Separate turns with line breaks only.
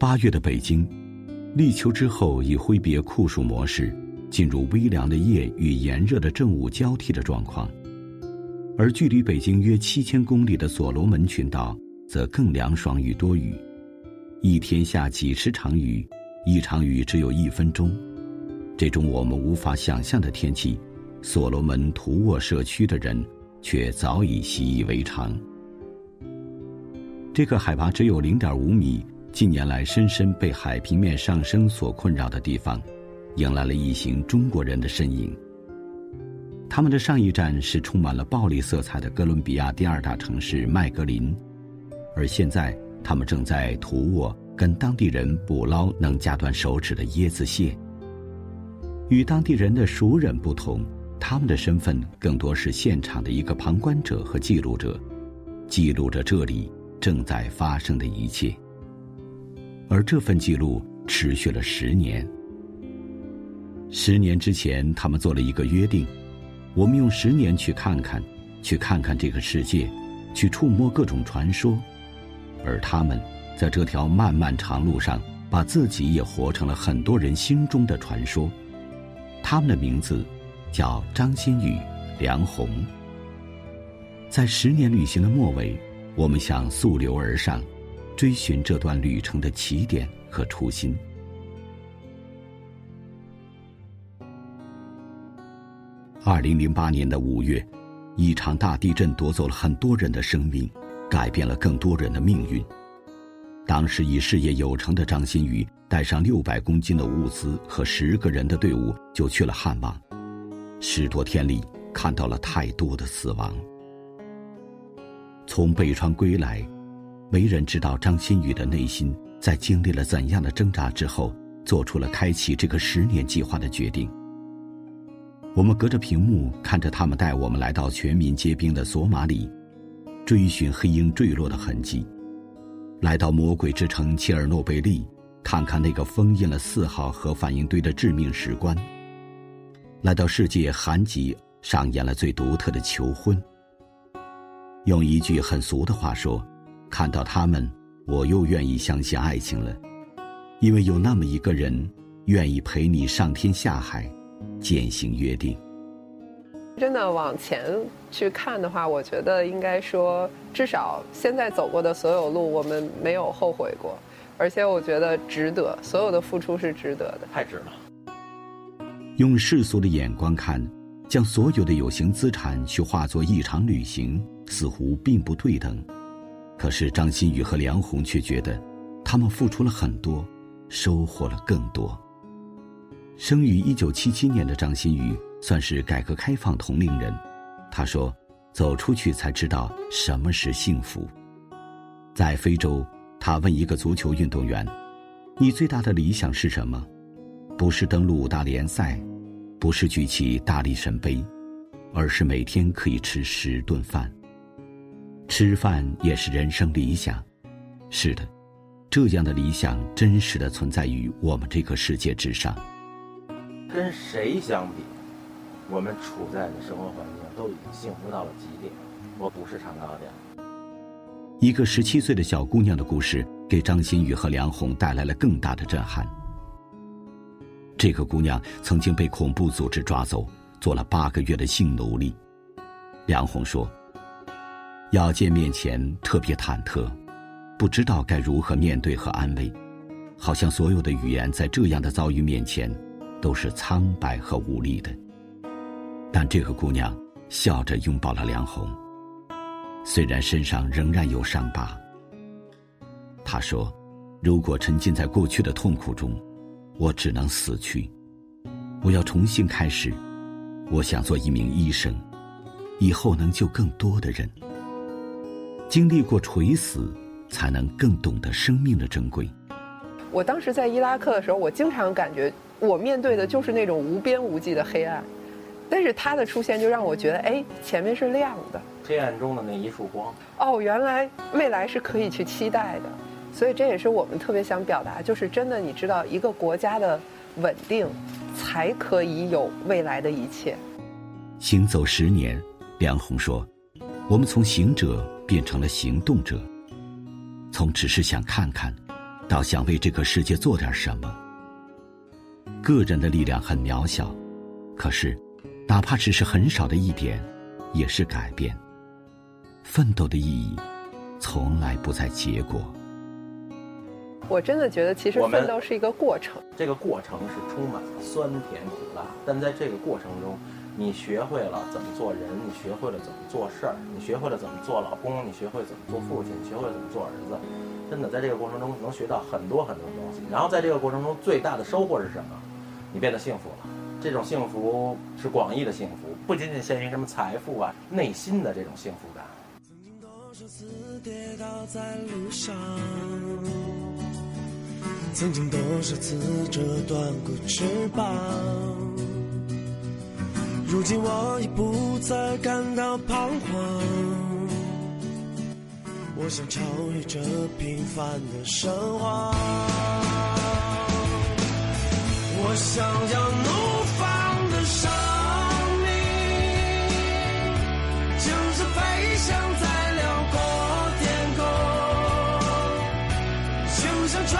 八月的北京，立秋之后已挥别酷暑模式，进入微凉的夜与炎热的正午交替的状况。而距离北京约七千公里的所罗门群岛，则更凉爽与多雨，一天下几十场雨，一场雨只有一分钟。这种我们无法想象的天气，所罗门图沃社区的人却早已习以为常。这个海拔只有零点五米。近年来，深深被海平面上升所困扰的地方，迎来了一行中国人的身影。他们的上一站是充满了暴力色彩的哥伦比亚第二大城市麦格林，而现在他们正在图沃跟当地人捕捞能夹断手指的椰子蟹。与当地人的熟人不同，他们的身份更多是现场的一个旁观者和记录者，记录着这里正在发生的一切。而这份记录持续了十年。十年之前，他们做了一个约定：我们用十年去看看，去看看这个世界，去触摸各种传说。而他们在这条漫漫长路上，把自己也活成了很多人心中的传说。他们的名字叫张馨予、梁鸿。在十年旅行的末尾，我们想溯流而上。追寻这段旅程的起点和初心。二零零八年的五月，一场大地震夺走了很多人的生命，改变了更多人的命运。当时已事业有成的张馨予带上六百公斤的物资和十个人的队伍就去了汉望。十多天里，看到了太多的死亡。从北川归来。没人知道张馨予的内心在经历了怎样的挣扎之后，做出了开启这个十年计划的决定。我们隔着屏幕看着他们带我们来到全民皆兵的索马里，追寻黑鹰坠落的痕迹；来到魔鬼之城切尔诺贝利，看看那个封印了四号核反应堆的致命石棺；来到世界寒极上演了最独特的求婚。用一句很俗的话说。看到他们，我又愿意相信爱情了，因为有那么一个人愿意陪你上天下海，践行约定。
真的往前去看的话，我觉得应该说，至少现在走过的所有路，我们没有后悔过，而且我觉得值得，所有的付出是值得的，
太值了。
用世俗的眼光看，将所有的有形资产去化作一场旅行，似乎并不对等。可是张馨予和梁红却觉得，他们付出了很多，收获了更多。生于一九七七年的张馨予算是改革开放同龄人，他说：“走出去才知道什么是幸福。”在非洲，他问一个足球运动员：“你最大的理想是什么？不是登陆五大联赛，不是举起大力神杯，而是每天可以吃十顿饭。”吃饭也是人生理想，是的，这样的理想真实的存在于我们这个世界之上。
跟谁相比，我们处在的生活环境都已经幸福到了极点。我不是唱高调。
一个十七岁的小姑娘的故事，给张馨予和梁红带来了更大的震撼。这个姑娘曾经被恐怖组织抓走，做了八个月的性奴隶。梁红说。要见面前特别忐忑，不知道该如何面对和安慰，好像所有的语言在这样的遭遇面前都是苍白和无力的。但这个姑娘笑着拥抱了梁红，虽然身上仍然有伤疤。她说：“如果沉浸在过去的痛苦中，我只能死去。我要重新开始。我想做一名医生，以后能救更多的人。”经历过垂死，才能更懂得生命的珍贵。
我当时在伊拉克的时候，我经常感觉我面对的就是那种无边无际的黑暗，但是他的出现就让我觉得，哎，前面是亮的。
黑暗中的那一束光。
哦，原来未来是可以去期待的，所以这也是我们特别想表达，就是真的，你知道，一个国家的稳定，才可以有未来的一切。
行走十年，梁红说：“我们从行者。”变成了行动者，从只是想看看，到想为这个世界做点什么。个人的力量很渺小，可是，哪怕只是很少的一点，也是改变。奋斗的意义，从来不在结果。
我真的觉得，其实奋斗是一个过程。
这个过程是充满了酸甜苦辣，但在这个过程中，你学会了怎么做人，你学会了怎么做事儿，你学会了怎么做老公，你学会怎么做父亲，你学会了怎么做儿子。真的，在这个过程中能学到很多很多东西。然后在这个过程中，最大的收获是什么？你变得幸福了，这种幸福是广义的幸福，不仅仅限于什么财富啊，内心的这种幸福感。曾经多少次跌倒在路上，
曾经多少次折断过翅膀，如今我已不再感到彷徨我想超越这平凡的生活。我想要怒放的生命就是飞翔在辽阔天空就像穿